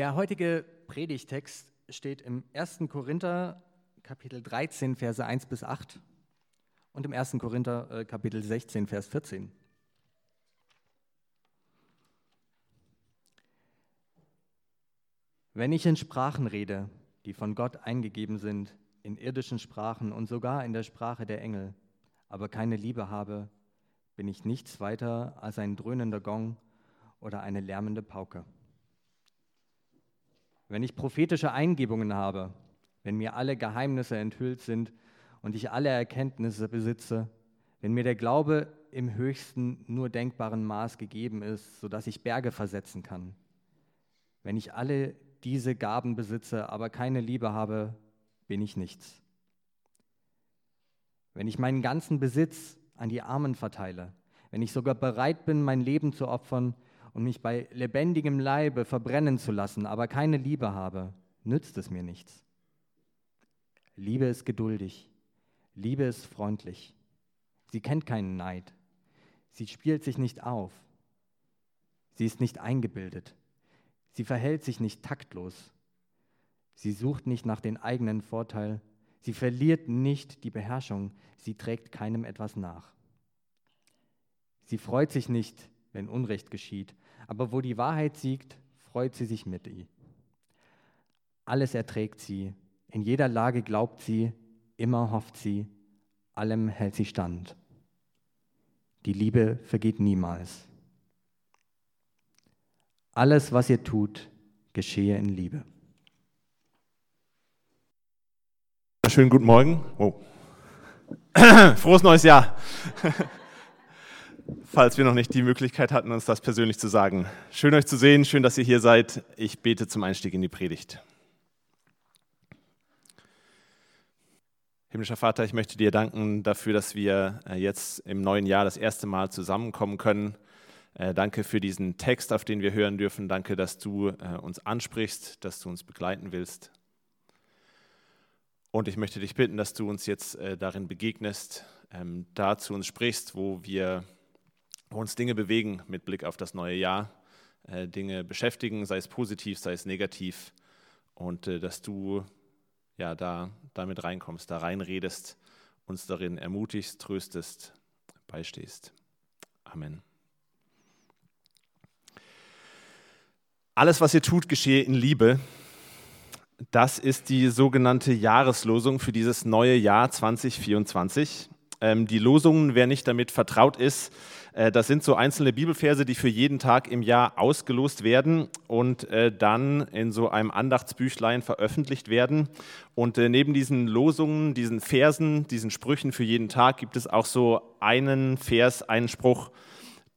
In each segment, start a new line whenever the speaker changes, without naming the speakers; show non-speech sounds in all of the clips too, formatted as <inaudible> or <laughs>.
Der heutige Predigtext steht im 1. Korinther Kapitel 13, Verse 1 bis 8 und im 1. Korinther äh, Kapitel 16, Vers 14. Wenn ich in Sprachen rede, die von Gott eingegeben sind, in irdischen Sprachen und sogar in der Sprache der Engel, aber keine Liebe habe, bin ich nichts weiter als ein dröhnender Gong oder eine lärmende Pauke. Wenn ich prophetische Eingebungen habe, wenn mir alle Geheimnisse enthüllt sind und ich alle Erkenntnisse besitze, wenn mir der Glaube im höchsten nur denkbaren Maß gegeben ist, sodass ich Berge versetzen kann, wenn ich alle diese Gaben besitze, aber keine Liebe habe, bin ich nichts. Wenn ich meinen ganzen Besitz an die Armen verteile, wenn ich sogar bereit bin, mein Leben zu opfern und mich bei lebendigem Leibe verbrennen zu lassen, aber keine Liebe habe, nützt es mir nichts. Liebe ist geduldig, Liebe ist freundlich, sie kennt keinen Neid, sie spielt sich nicht auf, sie ist nicht eingebildet, sie verhält sich nicht taktlos, sie sucht nicht nach den eigenen Vorteil, sie verliert nicht die Beherrschung, sie trägt keinem etwas nach. Sie freut sich nicht, wenn Unrecht geschieht, aber wo die Wahrheit siegt, freut sie sich mit ihr. Alles erträgt sie, in jeder Lage glaubt sie, immer hofft sie, allem hält sie stand. Die Liebe vergeht niemals. Alles, was ihr tut, geschehe in Liebe.
Schönen guten Morgen. Oh. <coughs> Frohes neues Jahr <laughs> falls wir noch nicht die Möglichkeit hatten, uns das persönlich zu sagen. Schön euch zu sehen, schön, dass ihr hier seid. Ich bete zum Einstieg in die Predigt. Himmlischer Vater, ich möchte dir danken dafür, dass wir äh, jetzt im neuen Jahr das erste Mal zusammenkommen können. Äh, danke für diesen Text, auf den wir hören dürfen. Danke, dass du äh, uns ansprichst, dass du uns begleiten willst. Und ich möchte dich bitten, dass du uns jetzt darin begegnest, ähm, da zu uns sprichst, wo wir uns Dinge bewegen mit Blick auf das neue Jahr, äh, Dinge beschäftigen, sei es positiv, sei es negativ, und äh, dass du ja da damit reinkommst, da reinredest, uns darin ermutigst, tröstest, beistehst. Amen. Alles, was ihr tut, geschehe in Liebe. Das ist die sogenannte Jahreslosung für dieses neue Jahr 2024. Ähm, die Losungen, wer nicht damit vertraut ist, äh, das sind so einzelne Bibelverse, die für jeden Tag im Jahr ausgelost werden und äh, dann in so einem Andachtsbüchlein veröffentlicht werden. Und äh, neben diesen Losungen, diesen Versen, diesen Sprüchen für jeden Tag gibt es auch so einen Vers, einen Spruch,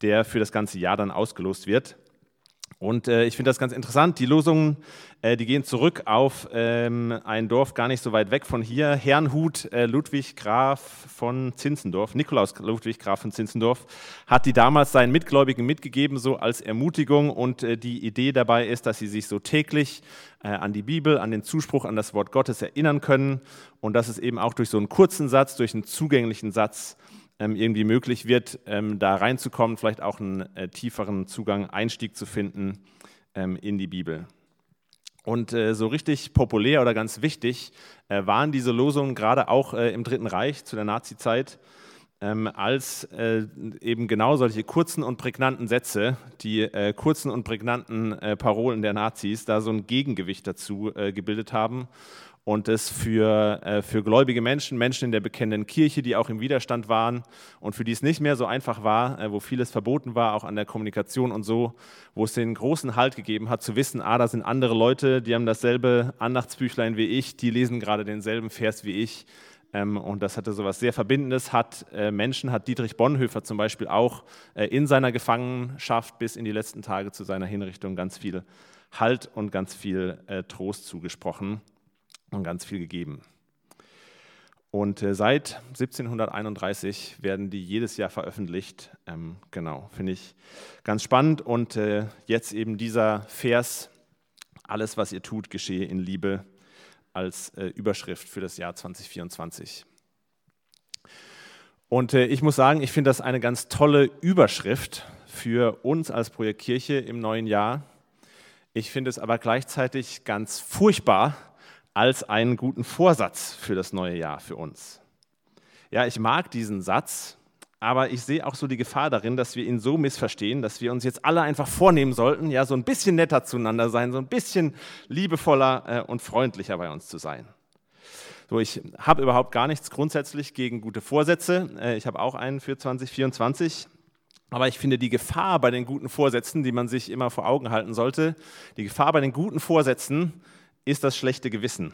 der für das ganze Jahr dann ausgelost wird. Und äh, ich finde das ganz interessant. Die Losungen, äh, die gehen zurück auf ähm, ein Dorf gar nicht so weit weg von hier. Herrnhut äh, Ludwig Graf von Zinzendorf, Nikolaus Ludwig Graf von Zinzendorf, hat die damals seinen Mitgläubigen mitgegeben, so als Ermutigung. Und äh, die Idee dabei ist, dass sie sich so täglich äh, an die Bibel, an den Zuspruch, an das Wort Gottes erinnern können. Und dass es eben auch durch so einen kurzen Satz, durch einen zugänglichen Satz, irgendwie möglich wird, ähm, da reinzukommen, vielleicht auch einen äh, tieferen Zugang, Einstieg zu finden ähm, in die Bibel. Und äh, so richtig populär oder ganz wichtig äh, waren diese Losungen gerade auch im Dritten Reich zu der Nazizeit, als eben genau solche kurzen und prägnanten Sätze, die kurzen und prägnanten Parolen der Nazis, da so ein Gegengewicht dazu gebildet haben und es für, äh, für gläubige Menschen, Menschen in der bekennenden Kirche, die auch im Widerstand waren und für die es nicht mehr so einfach war, äh, wo vieles verboten war, auch an der Kommunikation und so, wo es den großen Halt gegeben hat, zu wissen, ah, da sind andere Leute, die haben dasselbe Andachtsbüchlein wie ich, die lesen gerade denselben Vers wie ich. Ähm, und das hatte so was sehr Verbindendes, hat äh, Menschen, hat Dietrich Bonhoeffer zum Beispiel auch äh, in seiner Gefangenschaft bis in die letzten Tage zu seiner Hinrichtung ganz viel Halt und ganz viel äh, Trost zugesprochen und ganz viel gegeben. Und äh, seit 1731 werden die jedes Jahr veröffentlicht. Ähm, genau, finde ich ganz spannend. Und äh, jetzt eben dieser Vers, alles, was ihr tut, geschehe in Liebe, als äh, Überschrift für das Jahr 2024. Und äh, ich muss sagen, ich finde das eine ganz tolle Überschrift für uns als Projekt Kirche im neuen Jahr. Ich finde es aber gleichzeitig ganz furchtbar als einen guten Vorsatz für das neue Jahr für uns. Ja, ich mag diesen Satz, aber ich sehe auch so die Gefahr darin, dass wir ihn so missverstehen, dass wir uns jetzt alle einfach vornehmen sollten, ja, so ein bisschen netter zueinander sein, so ein bisschen liebevoller äh, und freundlicher bei uns zu sein. So, ich habe überhaupt gar nichts grundsätzlich gegen gute Vorsätze. Äh, ich habe auch einen für 2024. Aber ich finde die Gefahr bei den guten Vorsätzen, die man sich immer vor Augen halten sollte, die Gefahr bei den guten Vorsätzen ist das schlechte Gewissen.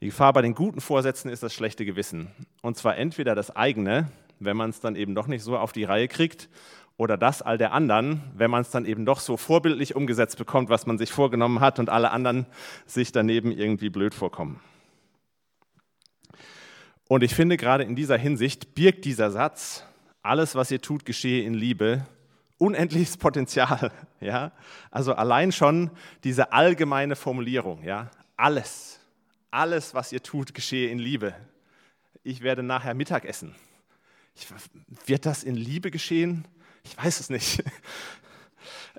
Die Gefahr bei den guten Vorsätzen ist das schlechte Gewissen. Und zwar entweder das eigene, wenn man es dann eben doch nicht so auf die Reihe kriegt, oder das all der anderen, wenn man es dann eben doch so vorbildlich umgesetzt bekommt, was man sich vorgenommen hat und alle anderen sich daneben irgendwie blöd vorkommen. Und ich finde, gerade in dieser Hinsicht birgt dieser Satz, alles, was ihr tut, geschehe in Liebe, unendliches Potenzial. <laughs> Ja? Also allein schon diese allgemeine Formulierung, ja? alles, alles, was ihr tut, geschehe in Liebe. Ich werde nachher Mittag essen. Ich, wird das in Liebe geschehen? Ich weiß es nicht. <laughs>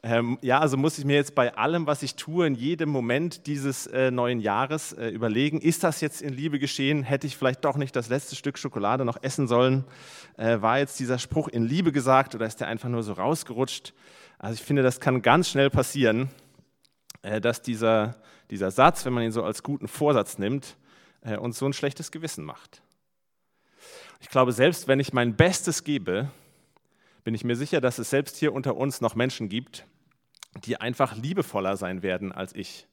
Ähm, ja, also muss ich mir jetzt bei allem, was ich tue, in jedem Moment dieses äh, neuen Jahres äh, überlegen, ist das jetzt in Liebe geschehen? Hätte ich vielleicht doch nicht das letzte Stück Schokolade noch essen sollen? Äh, war jetzt dieser Spruch in Liebe gesagt oder ist der einfach nur so rausgerutscht? Also ich finde, das kann ganz schnell passieren, äh, dass dieser, dieser Satz, wenn man ihn so als guten Vorsatz nimmt, äh, uns so ein schlechtes Gewissen macht. Ich glaube, selbst wenn ich mein Bestes gebe, bin ich mir sicher, dass es selbst hier unter uns noch Menschen gibt, die einfach liebevoller sein werden als ich.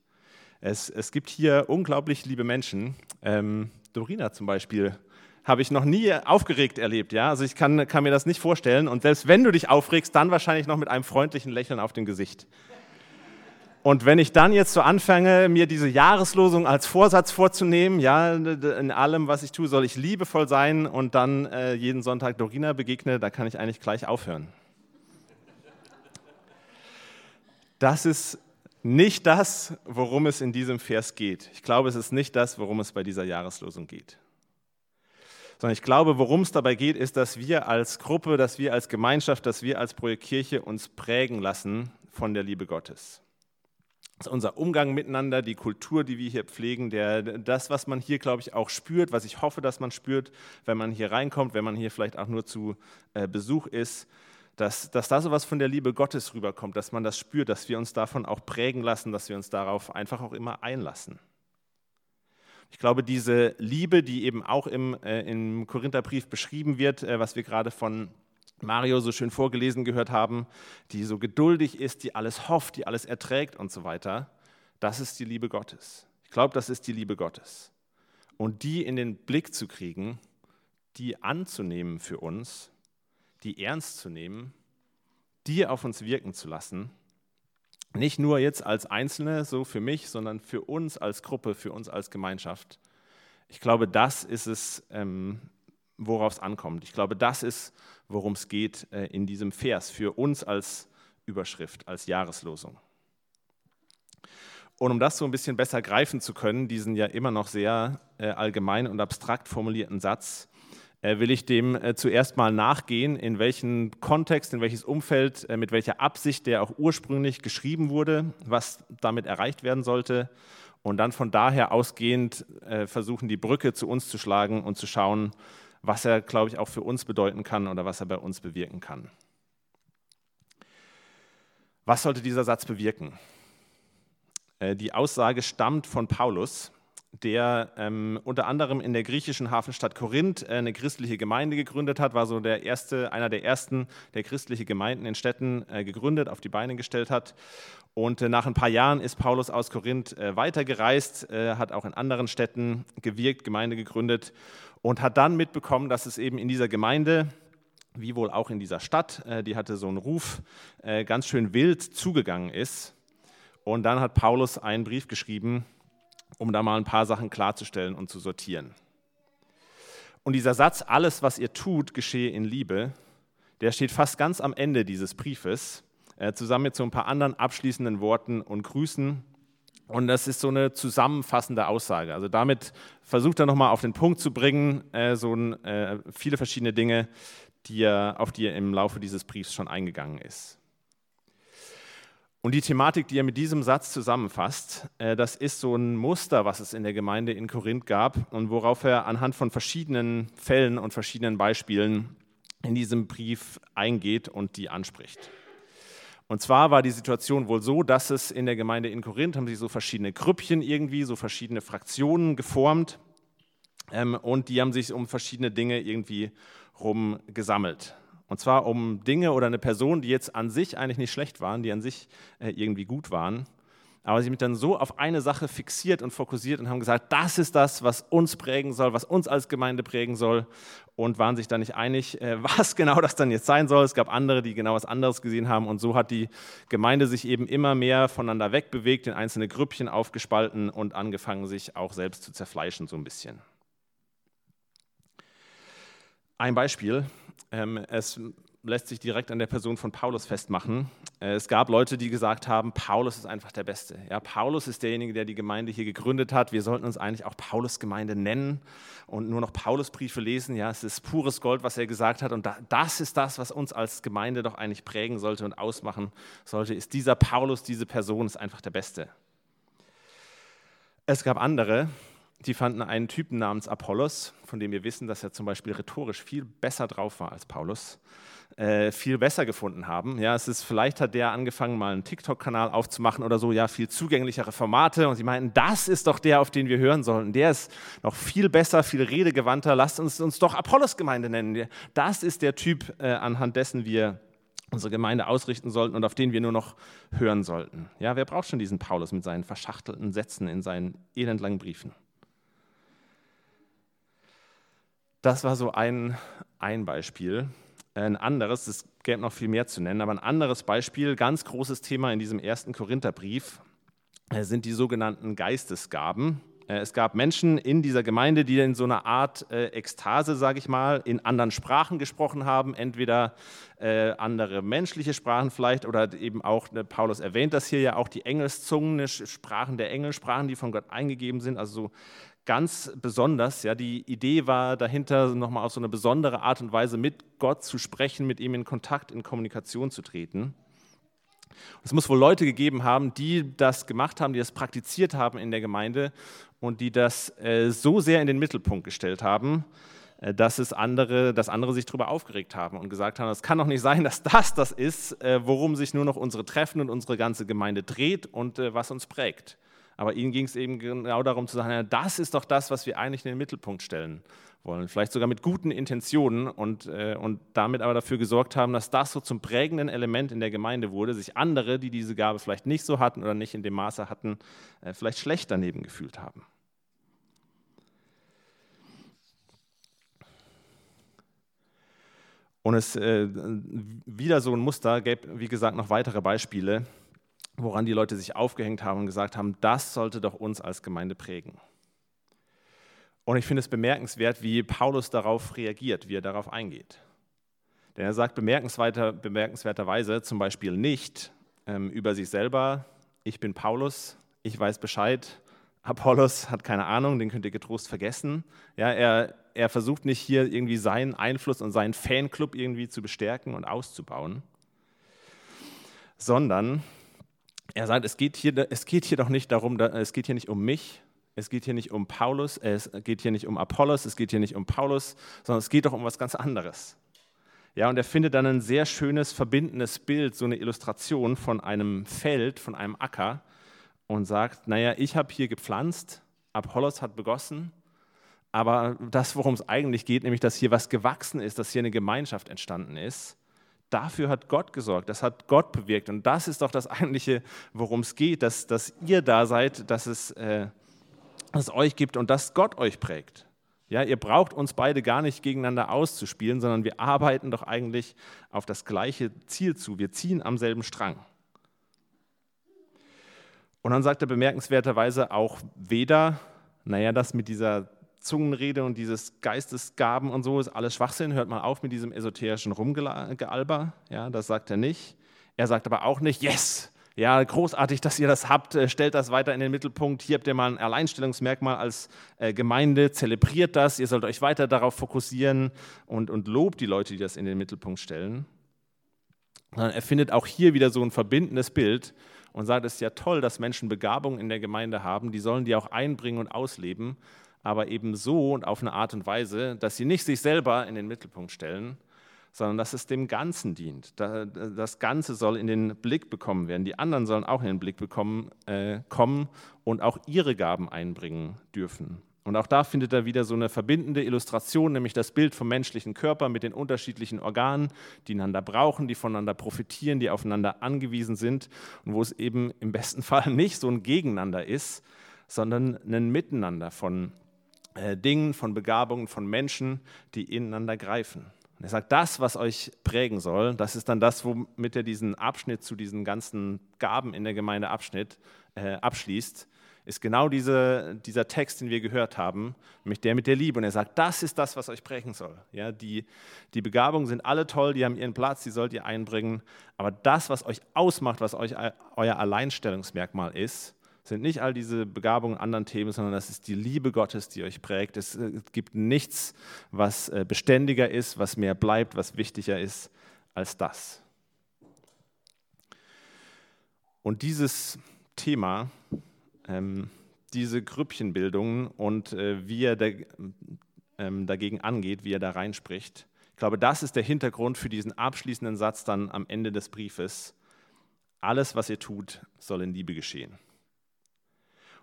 Es, es gibt hier unglaublich liebe Menschen. Ähm, Dorina zum Beispiel habe ich noch nie aufgeregt erlebt. Ja? Also ich kann, kann mir das nicht vorstellen. Und selbst wenn du dich aufregst, dann wahrscheinlich noch mit einem freundlichen Lächeln auf dem Gesicht. Und wenn ich dann jetzt so anfange, mir diese Jahreslosung als Vorsatz vorzunehmen, ja, in allem, was ich tue, soll ich liebevoll sein und dann äh, jeden Sonntag Dorina begegne, da kann ich eigentlich gleich aufhören. Das ist nicht das, worum es in diesem Vers geht. Ich glaube, es ist nicht das, worum es bei dieser Jahreslosung geht. Sondern ich glaube, worum es dabei geht, ist, dass wir als Gruppe, dass wir als Gemeinschaft, dass wir als Projekt Kirche uns prägen lassen von der Liebe Gottes unser Umgang miteinander, die Kultur, die wir hier pflegen, der, das, was man hier, glaube ich, auch spürt, was ich hoffe, dass man spürt, wenn man hier reinkommt, wenn man hier vielleicht auch nur zu äh, Besuch ist, dass, dass da sowas von der Liebe Gottes rüberkommt, dass man das spürt, dass wir uns davon auch prägen lassen, dass wir uns darauf einfach auch immer einlassen. Ich glaube, diese Liebe, die eben auch im, äh, im Korintherbrief beschrieben wird, äh, was wir gerade von Mario so schön vorgelesen gehört haben, die so geduldig ist, die alles hofft, die alles erträgt und so weiter, das ist die Liebe Gottes. Ich glaube, das ist die Liebe Gottes. Und die in den Blick zu kriegen, die anzunehmen für uns, die ernst zu nehmen, die auf uns wirken zu lassen, nicht nur jetzt als Einzelne, so für mich, sondern für uns als Gruppe, für uns als Gemeinschaft. Ich glaube, das ist es, ähm, worauf es ankommt. Ich glaube, das ist, worum es geht äh, in diesem Vers, für uns als Überschrift, als Jahreslosung. Und um das so ein bisschen besser greifen zu können, diesen ja immer noch sehr äh, allgemein und abstrakt formulierten Satz, äh, will ich dem zuerst mal nachgehen, in welchen Kontext, in welches Umfeld, mit welcher Absicht der auch ursprünglich geschrieben wurde, was damit erreicht werden sollte. Und dann von daher ausgehend versuchen, die Brücke zu uns zu schlagen und zu schauen, was er, glaube ich, auch für uns bedeuten kann oder was er bei uns bewirken kann. Was sollte dieser Satz bewirken? Äh, die Aussage stammt von Paulus, der ähm, unter anderem in der griechischen Hafenstadt Korinth äh, eine christliche Gemeinde gegründet hat, war so der erste, einer der ersten, der christliche Gemeinden in Städten äh, gegründet, auf die Beine gestellt hat. Und äh, nach ein paar Jahren ist Paulus aus Korinth äh, weitergereist, äh, hat auch in anderen Städten gewirkt, Gemeinde gegründet und hat dann mitbekommen, dass es eben in dieser Gemeinde, wie wohl auch in dieser Stadt, äh, die hatte so einen Ruf, ganz schön wild zugegangen ist. Und dann hat Paulus einen Brief geschrieben, um da mal ein paar Sachen klarzustellen und zu sortieren. Und dieser Satz, alles, was ihr tut, geschehe in Liebe, der steht fast ganz am Ende dieses Briefes, äh, zusammen mit so ein paar anderen abschließenden Worten und Grüßen. Und das ist so eine zusammenfassende Aussage. Also damit versucht er nochmal auf den Punkt zu bringen, äh, so äh, viele verschiedene Dinge, die er, auf die er im Laufe dieses Briefs schon eingegangen ist. Und die Thematik, die er mit diesem Satz zusammenfasst, äh, das ist so ein Muster, was es in der Gemeinde in Korinth gab und worauf er anhand von verschiedenen Fällen und verschiedenen Beispielen in diesem Brief eingeht und die anspricht. Und zwar war die Situation wohl so, dass es in der Gemeinde in Korinth haben sich so verschiedene Grüppchen irgendwie, so verschiedene Fraktionen geformt ähm, und die haben sich um verschiedene Dinge irgendwie rum gesammelt. Und zwar um Dinge oder eine Person, die jetzt an sich eigentlich nicht schlecht waren, die an sich äh, irgendwie gut waren. Aber sie mich dann so auf eine Sache fixiert und fokussiert und haben gesagt, das ist das, was uns prägen soll, was uns als Gemeinde prägen soll. Und waren sich dann nicht einig, äh, <laughs> was genau das dann jetzt sein soll. Es gab andere, die genau was anderes gesehen haben. Und so hat die Gemeinde sich eben immer mehr voneinander wegbewegt, in einzelne Grüppchen aufgespalten und angefangen, sich auch selbst zu zerfleischen, so ein bisschen. Ein Beispiel. Ähm, es lässt sich direkt an der Person von Paulus festmachen. Äh, es gab Leute, die gesagt haben, Paulus ist einfach der Beste. Ja, Paulus ist derjenige, der die Gemeinde hier gegründet hat. Wir sollten uns eigentlich auch Paulus-Gemeinde nennen und nur noch Paulusbriefe lesen. Ja, es ist pures Gold, was er gesagt hat. Und das ist das, was uns als Gemeinde doch eigentlich prägen sollte und ausmachen sollte. Ist dieser Paulus, diese Person, ist einfach der Beste. Es gab andere, die fanden einen Typen namens Apollos, von dem wir wissen, dass er zum Beispiel rhetorisch viel besser drauf war als Paulus, äh, viel besser gefunden haben. Ja, es ist, vielleicht hat der angefangen, mal einen TikTok-Kanal aufzumachen oder so, ja, viel zugänglichere Formate. Und sie meinten, das ist doch der, auf den wir hören sollten. Der ist noch viel besser, viel redegewandter. Lasst uns uns doch Apollos-Gemeinde nennen. Das ist der Typ, äh, anhand dessen wir unsere Gemeinde ausrichten sollten und auf den wir nur noch hören sollten. Ja, wer braucht schon diesen Paulus mit seinen verschachtelten Sätzen in seinen elendlangen Briefen? Das war so ein, ein Beispiel. Ein anderes, es gäbe noch viel mehr zu nennen, aber ein anderes Beispiel, ganz großes Thema in diesem ersten Korintherbrief, äh, sind die sogenannten Geistesgaben. Äh, es gab Menschen in dieser Gemeinde, die in so einer Art äh, Ekstase, sage ich mal, in anderen Sprachen gesprochen haben, entweder andere menschliche Sprachen vielleicht oder eben auch, Paulus erwähnt das hier ja auch, die Engelszungen, Sprachen der Engel, Sprachen, die von Gott eingegeben sind, also so ganz besonders. Ja, die Idee war dahinter, nochmal auf so eine besondere Art und Weise mit Gott zu sprechen, mit ihm in Kontakt, in Kommunikation zu treten. Es muss wohl Leute gegeben haben, die das gemacht haben, die das praktiziert haben in der Gemeinde und die das äh, so sehr in den Mittelpunkt gestellt haben, äh, dass, es andere, dass andere sich darüber aufgeregt haben und gesagt haben, es kann doch nicht sein, <laughs> dass das das ist, äh, worum sich nur noch unsere Treffen und unsere ganze Gemeinde dreht und äh, was uns prägt. Aber ihnen ging es eben genau darum zu sagen, ja, das ist doch das, was wir eigentlich in den Mittelpunkt stellen wollen. Vielleicht sogar mit guten Intentionen und, äh, und damit aber dafür gesorgt haben, dass das so zum prägenden Element in der Gemeinde wurde, sich andere, die diese Gabe vielleicht nicht so hatten oder nicht in dem Maße hatten, äh, vielleicht schlecht daneben gefühlt haben. Und es äh, wieder so ein Muster gäbe, wie gesagt, noch weitere Beispiele woran die Leute sich aufgehängt haben und gesagt haben, das sollte doch uns als Gemeinde prägen. Und ich finde es bemerkenswert, wie Paulus darauf reagiert, wie er darauf eingeht. Denn er sagt bemerkenswerter, bemerkenswerterweise zum Beispiel nicht ähm, über sich selber, ich bin Paulus, ich weiß Bescheid, Apollos hat keine Ahnung, den könnt ihr getrost vergessen. Ja, er, er versucht nicht hier irgendwie seinen Einfluss und seinen Fanclub irgendwie zu bestärken und auszubauen, sondern er sagt, es geht, hier, es geht hier doch nicht darum, es geht hier nicht um mich, es geht hier nicht um Paulus, es geht hier nicht um Apollos, es geht hier nicht um Paulus, sondern es geht doch um was ganz anderes. Ja, und er findet dann ein sehr schönes, verbindendes Bild, so eine Illustration von einem Feld, von einem Acker und sagt, naja, ich habe hier gepflanzt, Apollos hat begossen, aber das, worum es eigentlich geht, nämlich, dass hier was gewachsen ist, dass hier eine Gemeinschaft entstanden ist, Dafür hat Gott gesorgt, das hat Gott bewirkt. Und das ist doch das eigentliche, worum es geht, dass, dass ihr da seid, dass es, äh, dass es euch gibt und dass Gott euch prägt. Ja, ihr braucht uns beide gar nicht gegeneinander auszuspielen, sondern wir arbeiten doch eigentlich auf das gleiche Ziel zu. Wir ziehen am selben Strang. Und dann sagt er bemerkenswerterweise auch weder, naja, das mit dieser Zungenrede und dieses Geistesgaben und so ist alles Schwachsinn. Hört mal auf mit diesem esoterischen Rumgealber. Ja, das sagt er nicht. Er sagt aber auch nicht, yes, ja, großartig, dass ihr das habt, äh, stellt das weiter in den Mittelpunkt. Hier habt ihr mal ein Alleinstellungsmerkmal als äh, Gemeinde, zelebriert das, ihr sollt euch weiter darauf fokussieren und, und lobt die Leute, die das in den Mittelpunkt stellen. er findet auch hier wieder so ein verbindendes Bild und sagt, es ist ja toll, dass Menschen Begabungen in der Gemeinde haben, die sollen die auch einbringen und ausleben, aber eben so und auf eine Art und Weise, dass sie nicht sich selber in den Mittelpunkt stellen, sondern dass es dem Ganzen dient. Das Ganze soll in den Blick bekommen werden. Die anderen sollen auch in den Blick bekommen, äh, kommen und auch ihre Gaben einbringen dürfen. Und auch da findet er wieder so eine verbindende Illustration, nämlich das Bild vom menschlichen Körper mit den unterschiedlichen Organen, die einander brauchen, die voneinander profitieren, die aufeinander angewiesen sind und wo es eben im besten <laughs> Fall nicht so ein Gegeneinander ist, sondern ein Miteinander von äh, Dingen, von Begabungen, von Menschen, die ineinander greifen. Und er sagt, das, was euch prägen soll, das ist dann das, womit er diesen Abschnitt zu diesen ganzen Gaben in der Gemeinde Abschnitt, äh, abschließt, ist genau diese, dieser Text, den wir gehört haben, nämlich der mit der Liebe. Und er sagt, das ist das, was euch prägen soll. Ja, die, die Begabungen sind alle toll, die haben ihren Platz, die sollt ihr einbringen. Aber das, was euch ausmacht, was euch euer Alleinstellungsmerkmal ist, sind nicht all diese Begabungen anderen Themen, sondern das ist die Liebe Gottes, die euch prägt. Es äh, gibt nichts, was äh, beständiger ist, was mehr bleibt, was wichtiger ist als das. Und dieses Thema, ähm, diese Grüppchenbildung und äh, wie er ähm, dagegen angeht, wie er da reinspricht, ich glaube, das ist der Hintergrund für diesen abschließenden Satz dann am Ende des Briefes. Alles, was ihr tut, soll in Liebe geschehen.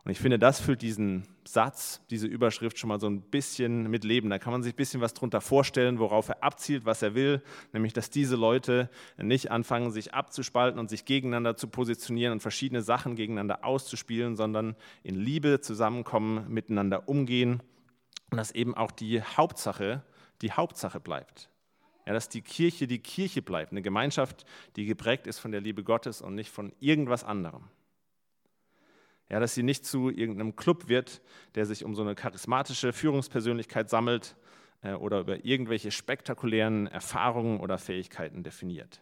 Und ich finde, das füllt diesen Satz, diese Überschrift schon mal so ein bisschen mit Leben. Da kann man sich ein bisschen was drunter vorstellen, worauf er abzielt, was er will, nämlich dass diese Leute nicht anfangen, sich abzuspalten und sich gegeneinander zu positionieren und verschiedene Sachen gegeneinander auszuspielen, sondern in Liebe zusammenkommen, miteinander umgehen und dass eben auch die Hauptsache die Hauptsache bleibt. Ja, dass die Kirche die Kirche bleibt, eine Gemeinschaft, die geprägt ist von der Liebe Gottes und nicht von irgendwas anderem. Ja, dass sie nicht zu irgendeinem Club wird, der sich um so eine charismatische Führungspersönlichkeit sammelt äh, oder über irgendwelche spektakulären Erfahrungen oder Fähigkeiten definiert.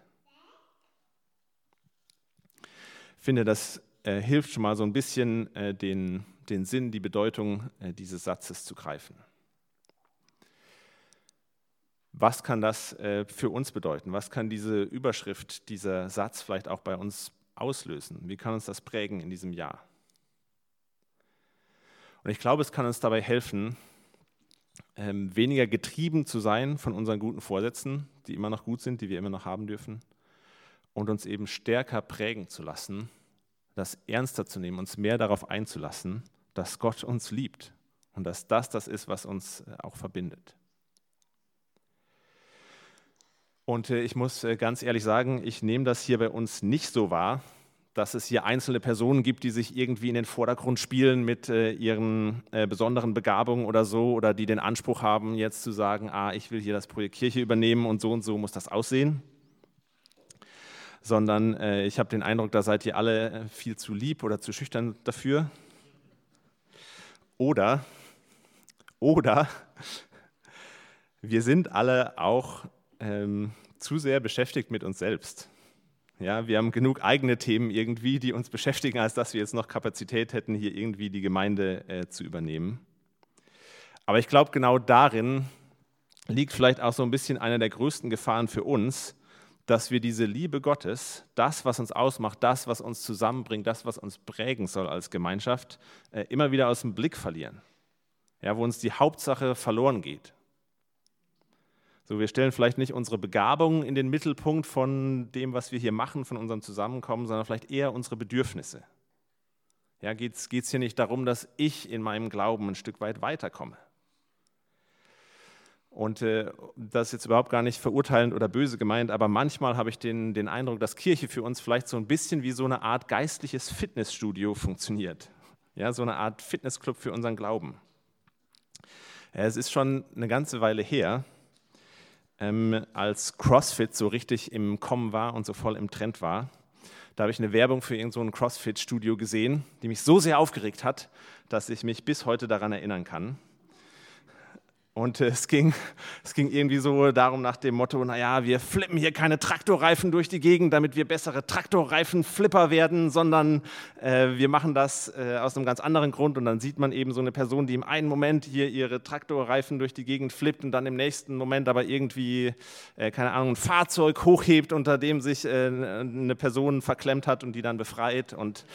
Ich finde, das äh, hilft schon mal so ein bisschen äh, den, den Sinn, die Bedeutung äh, dieses Satzes zu greifen. Was kann das äh, für uns bedeuten? Was kann diese Überschrift, dieser Satz vielleicht auch bei uns auslösen? Wie kann uns das prägen in diesem Jahr? Und ich glaube, es kann uns dabei helfen, ähm, weniger getrieben zu sein von unseren guten Vorsätzen, die immer noch gut sind, die wir immer noch haben dürfen, und uns eben stärker prägen zu lassen, das ernster zu nehmen, uns mehr darauf einzulassen, dass Gott uns liebt und dass das das ist, was uns äh, auch verbindet. Und äh, ich muss äh, ganz ehrlich sagen, ich nehme das hier bei uns nicht so wahr, dass es hier einzelne Personen gibt, die sich irgendwie in den Vordergrund spielen mit äh, ihren äh, besonderen Begabungen oder so, oder die den Anspruch haben, jetzt zu sagen, ah, ich will hier das Projekt Kirche übernehmen und so und so muss das aussehen. Sondern äh, ich habe den Eindruck, da seid ihr alle äh, viel zu lieb oder zu schüchtern dafür. Oder, oder <laughs> wir sind alle auch ähm, zu sehr beschäftigt mit uns selbst. Ja, wir haben genug eigene Themen irgendwie, die uns beschäftigen, als dass wir jetzt noch Kapazität hätten, hier irgendwie die Gemeinde äh, zu übernehmen. Aber ich glaube, genau darin liegt vielleicht auch so ein bisschen eine der größten Gefahren für uns, dass wir diese Liebe Gottes, das, was uns ausmacht, das, was uns zusammenbringt, das, was uns prägen soll als Gemeinschaft, äh, immer wieder aus dem Blick verlieren. Ja, wo uns die Hauptsache verloren geht. So, wir stellen vielleicht nicht unsere Begabungen in den Mittelpunkt von dem, was wir hier machen, von unserem Zusammenkommen, sondern vielleicht eher unsere Bedürfnisse. Ja, geht es hier nicht darum, dass ich in meinem Glauben ein Stück weit weiterkomme? Und äh, das ist jetzt überhaupt gar nicht verurteilend oder böse gemeint, aber manchmal habe ich den, den Eindruck, dass Kirche für uns vielleicht so ein bisschen wie so eine Art geistliches Fitnessstudio funktioniert. Ja, so eine Art Fitnessclub für unseren Glauben. Es ist schon eine ganze Weile her, ähm, als CrossFit so richtig im Kommen war und so voll im Trend war. Da habe ich eine Werbung für irgendein so CrossFit-Studio gesehen, die mich so sehr aufgeregt hat, dass ich mich bis heute daran erinnern kann. Und äh, es, ging, <laughs> es ging irgendwie so darum nach dem Motto, naja, wir flippen hier keine Traktorreifen durch die Gegend, damit wir bessere Traktorreifen-Flipper werden, sondern äh, wir machen das äh, aus einem ganz anderen Grund. Und dann sieht man eben so eine Person, die im einen Moment hier ihre Traktorreifen durch die Gegend flippt und dann im nächsten Moment aber irgendwie, äh, keine Ahnung, ein Fahrzeug hochhebt, unter dem sich äh, eine Person verklemmt hat und die dann befreit. Und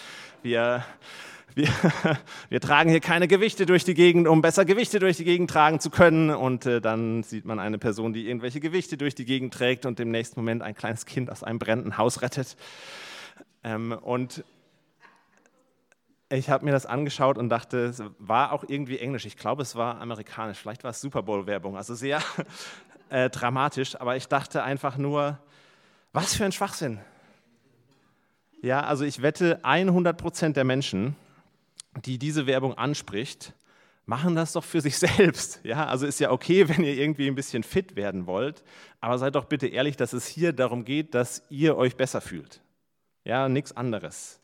wir wir, <laughs> wir, tragen hier keine Gewichte durch die Gegend, um besser Gewichte durch die Gegend tragen zu können. Und äh, dann sieht man eine Person, die irgendwelche Gewichte durch die Gegend trägt und im nächsten Moment ein kleines Kind aus einem brennenden Haus rettet. Ähm, und ich habe mir das angeschaut und dachte, es war auch irgendwie Englisch. Ich glaube, es war amerikanisch. Vielleicht war es Super Bowl-Werbung. Also sehr <laughs> äh, dramatisch. Aber ich dachte einfach nur, was für ein Schwachsinn. Ja, also ich wette, 100 Prozent der Menschen die diese Werbung anspricht, machen das doch für sich <laughs> selbst. Ja, also ist ja okay, wenn ihr irgendwie ein bisschen fit werden wollt, aber seid doch bitte ehrlich, dass es hier darum geht, dass ihr euch besser fühlt. Ja, nichts anderes.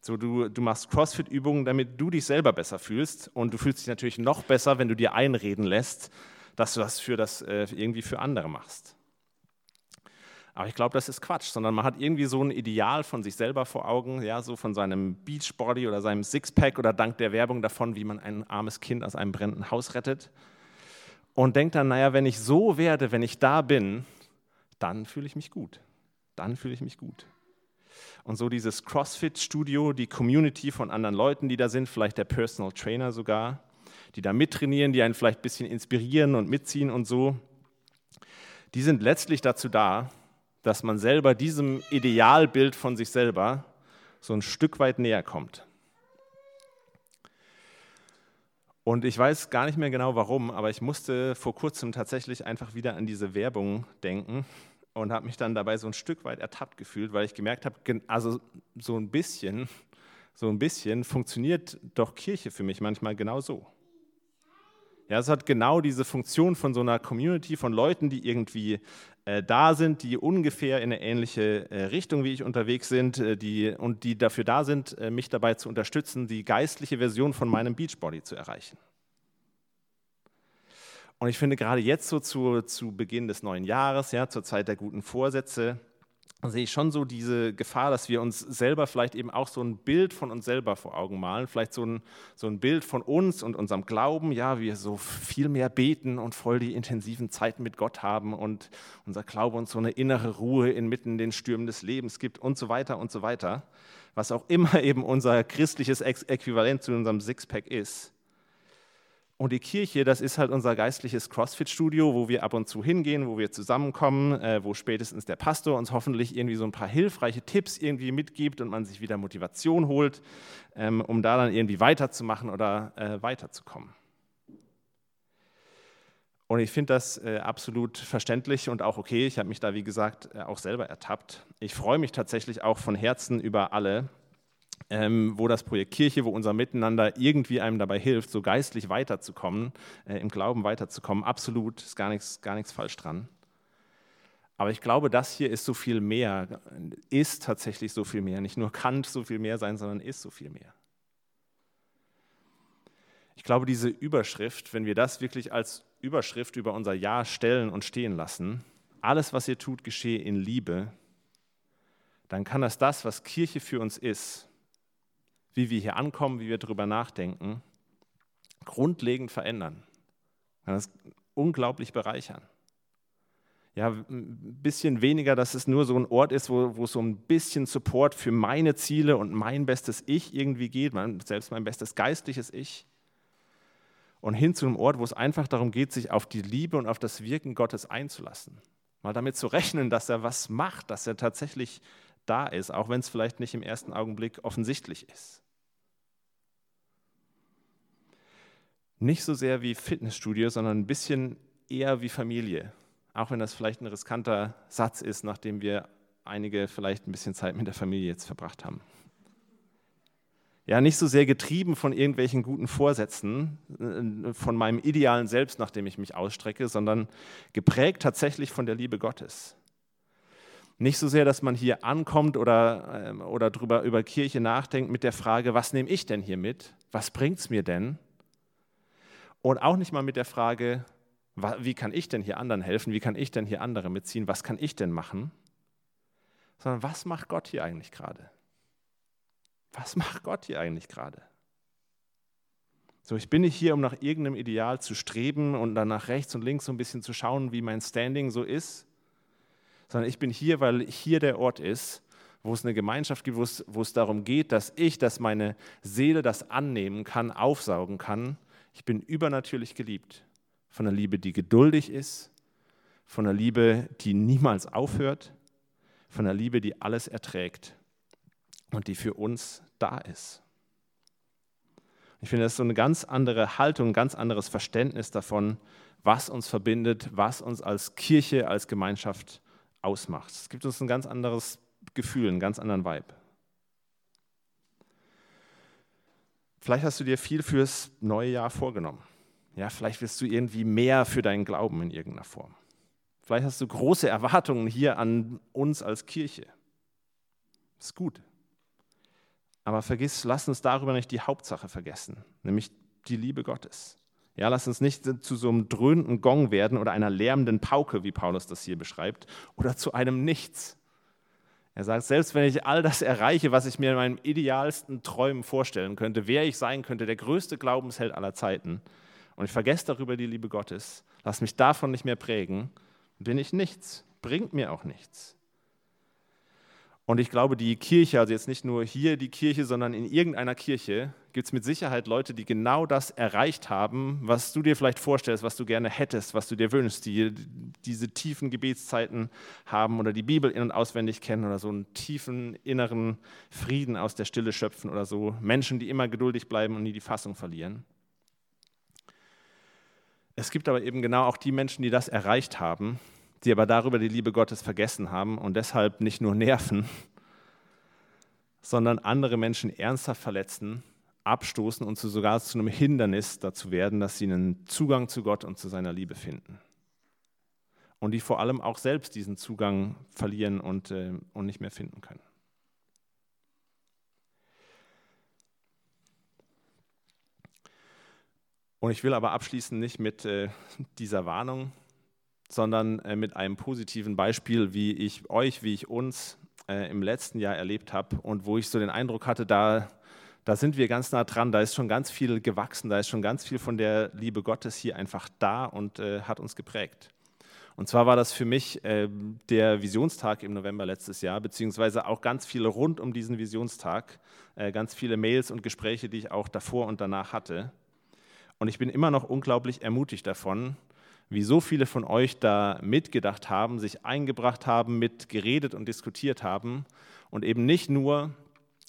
So, du, du machst CrossFit-Übungen, damit du dich selber besser fühlst und du fühlst dich natürlich noch besser, wenn du dir einreden lässt, dass du das für das äh, irgendwie für andere machst. Aber ich glaube, das ist Quatsch, sondern man hat irgendwie so ein Ideal von sich selber vor Augen, ja, so von seinem Beachbody oder seinem Sixpack oder dank der Werbung davon, wie man ein armes Kind aus einem brennenden Haus rettet. Und denkt dann, naja, wenn ich so werde, wenn ich da bin, dann fühle ich mich gut. Dann fühle ich mich gut. Und so dieses CrossFit-Studio, die Community von anderen Leuten, die da sind, vielleicht der Personal Trainer sogar, die da mittrainieren, die einen vielleicht ein bisschen inspirieren und mitziehen und so, die sind letztlich dazu da, dass man selber diesem Idealbild von sich selber so ein Stück weit näher kommt. Und ich weiß gar nicht mehr genau warum, aber ich musste vor kurzem tatsächlich einfach wieder an diese Werbung denken und habe mich dann dabei so ein Stück weit ertappt gefühlt, weil ich gemerkt habe, also so ein bisschen, so ein bisschen funktioniert doch Kirche für mich manchmal genau so. Ja, es hat genau diese Funktion von so einer Community von Leuten, die irgendwie äh, da sind, die ungefähr in eine ähnliche äh, Richtung wie ich unterwegs sind äh, die, und die dafür da sind, äh, mich dabei zu unterstützen, die geistliche Version von meinem Beachbody zu erreichen. Und ich finde gerade jetzt so zu, zu Beginn des neuen Jahres, ja, zur Zeit der guten Vorsätze, sehe ich schon so diese Gefahr, dass wir uns selber vielleicht eben auch so ein Bild von uns selber vor Augen malen, vielleicht so ein, so ein Bild von uns und unserem Glauben, ja, wir so viel mehr beten und voll die intensiven Zeiten mit Gott haben und unser Glaube uns so eine innere Ruhe inmitten den Stürmen des Lebens gibt und so weiter und so weiter, was auch immer <laughs> eben unser christliches Äquivalent zu unserem Sixpack ist. Und die Kirche, das ist halt unser geistliches CrossFit-Studio, wo wir ab und zu hingehen, wo wir zusammenkommen, äh, wo spätestens der Pastor uns hoffentlich irgendwie so ein paar hilfreiche Tipps irgendwie mitgibt und man sich wieder Motivation holt, ähm, um da dann irgendwie weiterzumachen oder äh, weiterzukommen. Und ich finde das äh, absolut verständlich und auch okay. Ich habe mich da, wie gesagt, äh, auch selber ertappt. Ich freue mich tatsächlich auch von Herzen über alle, ähm, wo das Projekt Kirche, wo unser Miteinander irgendwie einem dabei hilft, so geistlich weiterzukommen, äh, im Glauben weiterzukommen. Absolut, ist gar nichts, gar nichts falsch dran. Aber ich glaube, das hier ist so viel mehr, ist tatsächlich so viel mehr. Nicht nur kann so viel mehr sein, sondern ist so viel mehr. Ich glaube, diese Überschrift, wenn wir das wirklich als Überschrift über unser Ja stellen und stehen lassen, alles, was ihr tut, geschehe in Liebe, dann kann das das, was Kirche für uns ist, wie wir hier ankommen, wie wir darüber nachdenken, grundlegend verändern. Kann das unglaublich bereichern. Ja, ein bisschen weniger, dass es nur so ein Ort ist, wo, wo so ein bisschen Support für meine Ziele und mein bestes Ich irgendwie geht, selbst mein bestes geistliches Ich. Und hin zu einem Ort, wo es einfach darum geht, sich auf die Liebe und auf das Wirken Gottes einzulassen. Mal damit zu rechnen, dass er was macht, dass er tatsächlich da ist, auch wenn es vielleicht nicht im ersten Augenblick offensichtlich ist. Nicht so sehr wie Fitnessstudio, sondern ein bisschen eher wie Familie. Auch wenn das vielleicht ein riskanter Satz ist, nachdem wir einige vielleicht ein bisschen Zeit mit der Familie jetzt verbracht haben. Ja, nicht so sehr getrieben von irgendwelchen guten Vorsätzen, äh, von meinem idealen Selbst, nach dem ich mich ausstrecke, sondern geprägt tatsächlich von der Liebe Gottes. Nicht so sehr, dass man hier ankommt oder, ähm, oder drüber, über Kirche nachdenkt mit der Frage, was nehme ich denn hier mit? Was bringt es mir denn? Und auch nicht mal mit der Frage, wie kann ich denn hier anderen helfen, wie kann ich denn hier andere mitziehen, was kann ich denn machen, sondern was macht Gott hier eigentlich gerade? Was macht Gott hier eigentlich gerade? So, ich bin nicht hier, um nach irgendeinem Ideal zu streben und dann nach rechts und links so ein bisschen zu schauen, wie mein Standing so ist, sondern ich bin hier, weil hier der Ort ist, wo es eine Gemeinschaft gibt, wo es, wo es darum geht, dass ich, dass meine Seele das annehmen kann, aufsaugen kann. Ich bin übernatürlich geliebt. Von einer Liebe, die geduldig ist, von einer Liebe, die niemals aufhört, von einer Liebe, die alles erträgt und die für uns da ist. Ich finde, das ist so eine ganz andere Haltung, ein ganz anderes Verständnis davon, was uns verbindet, was uns als Kirche, als Gemeinschaft ausmacht. Es gibt uns ein ganz anderes Gefühl, einen ganz anderen Vibe. Vielleicht hast du dir viel fürs neue Jahr vorgenommen. Ja, vielleicht willst du irgendwie mehr für deinen Glauben in irgendeiner Form. Vielleicht hast du große Erwartungen hier an uns als Kirche. Ist gut. Aber vergiss, lass uns darüber nicht die Hauptsache vergessen, nämlich die Liebe Gottes. Ja, lass uns nicht zu so einem dröhnenden Gong werden oder einer lärmenden Pauke, wie Paulus das hier beschreibt, oder zu einem Nichts. Er sagt, selbst wenn ich all das erreiche, was ich mir in meinen idealsten Träumen vorstellen könnte, wer ich sein könnte, der größte Glaubensheld aller Zeiten, und ich vergesse darüber die Liebe Gottes, lass mich davon nicht mehr prägen, bin ich nichts, bringt mir auch nichts. Und ich glaube, die Kirche, also jetzt nicht nur hier die Kirche, sondern in irgendeiner Kirche, gibt es mit Sicherheit Leute, die genau das erreicht haben, was du dir vielleicht vorstellst, was du gerne hättest, was du dir wünschst, die diese tiefen Gebetszeiten haben oder die Bibel in- und auswendig kennen oder so einen tiefen inneren Frieden aus der Stille schöpfen oder so. Menschen, die immer geduldig bleiben und nie die Fassung verlieren. Es gibt aber eben genau auch die Menschen, die das erreicht haben, die aber darüber die Liebe Gottes vergessen haben und deshalb nicht nur nerven, <laughs> sondern andere Menschen ernsthaft verletzen, abstoßen und sogar zu einem Hindernis dazu werden, dass sie einen Zugang zu Gott und zu seiner Liebe finden. Und die vor allem auch selbst diesen Zugang verlieren und, äh, und nicht mehr finden können. Und ich will aber abschließen nicht mit äh, dieser Warnung, sondern äh, mit einem positiven Beispiel, wie ich euch, wie ich uns äh, im letzten Jahr erlebt habe und wo ich so den Eindruck hatte, da, da sind wir ganz nah dran, da ist schon ganz viel gewachsen, da ist schon ganz viel von der Liebe Gottes hier einfach da und äh, hat uns geprägt. Und zwar war das für mich äh, der Visionstag im November letztes Jahr, beziehungsweise auch ganz viele rund um diesen Visionstag, äh, ganz viele Mails und Gespräche, die ich auch davor und danach hatte. Und ich bin immer noch unglaublich ermutigt davon, wie so viele von euch da mitgedacht haben, sich eingebracht haben, mitgeredet und diskutiert haben und eben nicht nur,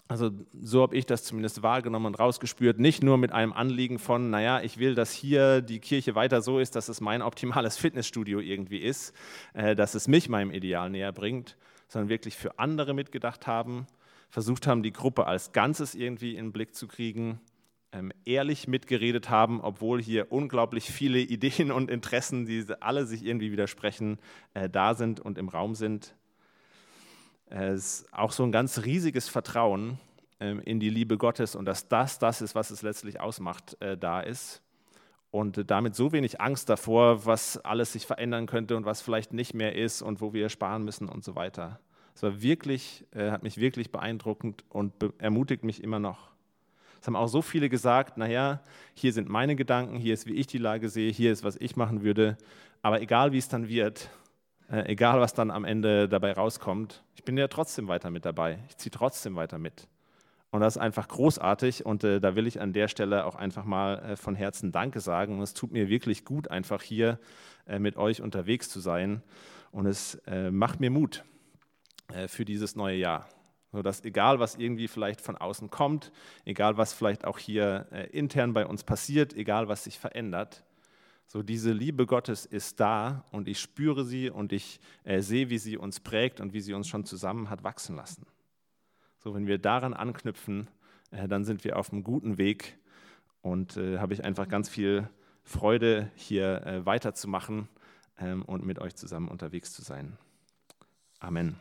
also so habe ich das zumindest wahrgenommen und rausgespürt, nicht nur mit einem Anliegen von, naja, ich will, dass hier die Kirche weiter so ist, dass es mein optimales Fitnessstudio irgendwie ist, äh, dass es mich meinem Ideal näher bringt, sondern wirklich für andere mitgedacht haben, versucht haben, die Gruppe als Ganzes irgendwie in den Blick zu kriegen ehrlich mitgeredet haben, obwohl hier unglaublich viele <laughs> Ideen und Interessen, die alle sich irgendwie widersprechen, äh, da sind und im Raum sind. Es ist auch so ein ganz riesiges Vertrauen ähm, in die Liebe Gottes und dass das das ist, was es letztlich ausmacht, äh, da ist. Und damit so wenig Angst davor, was alles sich verändern könnte und was vielleicht nicht mehr ist und wo wir sparen müssen und so weiter. Es war wirklich, äh, hat mich wirklich beeindruckend und ermutigt mich immer noch. Es haben auch so viele gesagt, naja, hier sind meine Gedanken, hier ist, wie ich die Lage sehe, hier ist, was ich machen würde. Aber egal, wie es dann wird, äh, egal, was dann am Ende dabei rauskommt, ich bin ja trotzdem weiter mit dabei. Ich ziehe trotzdem weiter mit. Und das ist einfach großartig und äh, da will ich an der Stelle auch einfach mal äh, von Herzen Danke sagen. Und es tut mir wirklich gut, einfach hier äh, mit euch unterwegs zu sein. Und es äh, macht mir Mut für dieses neue Jahr sodass egal, was irgendwie vielleicht von außen kommt, egal, was vielleicht auch hier äh, intern bei uns passiert, egal, was sich verändert, so diese Liebe Gottes ist da und ich spüre sie und ich äh, sehe, wie sie uns prägt und wie sie uns schon zusammen hat wachsen lassen. So, wenn wir daran anknüpfen, äh, dann sind wir auf einem guten Weg und äh, habe ich einfach ganz viel Freude, hier äh, weiterzumachen ähm, und mit euch zusammen unterwegs zu sein. Amen.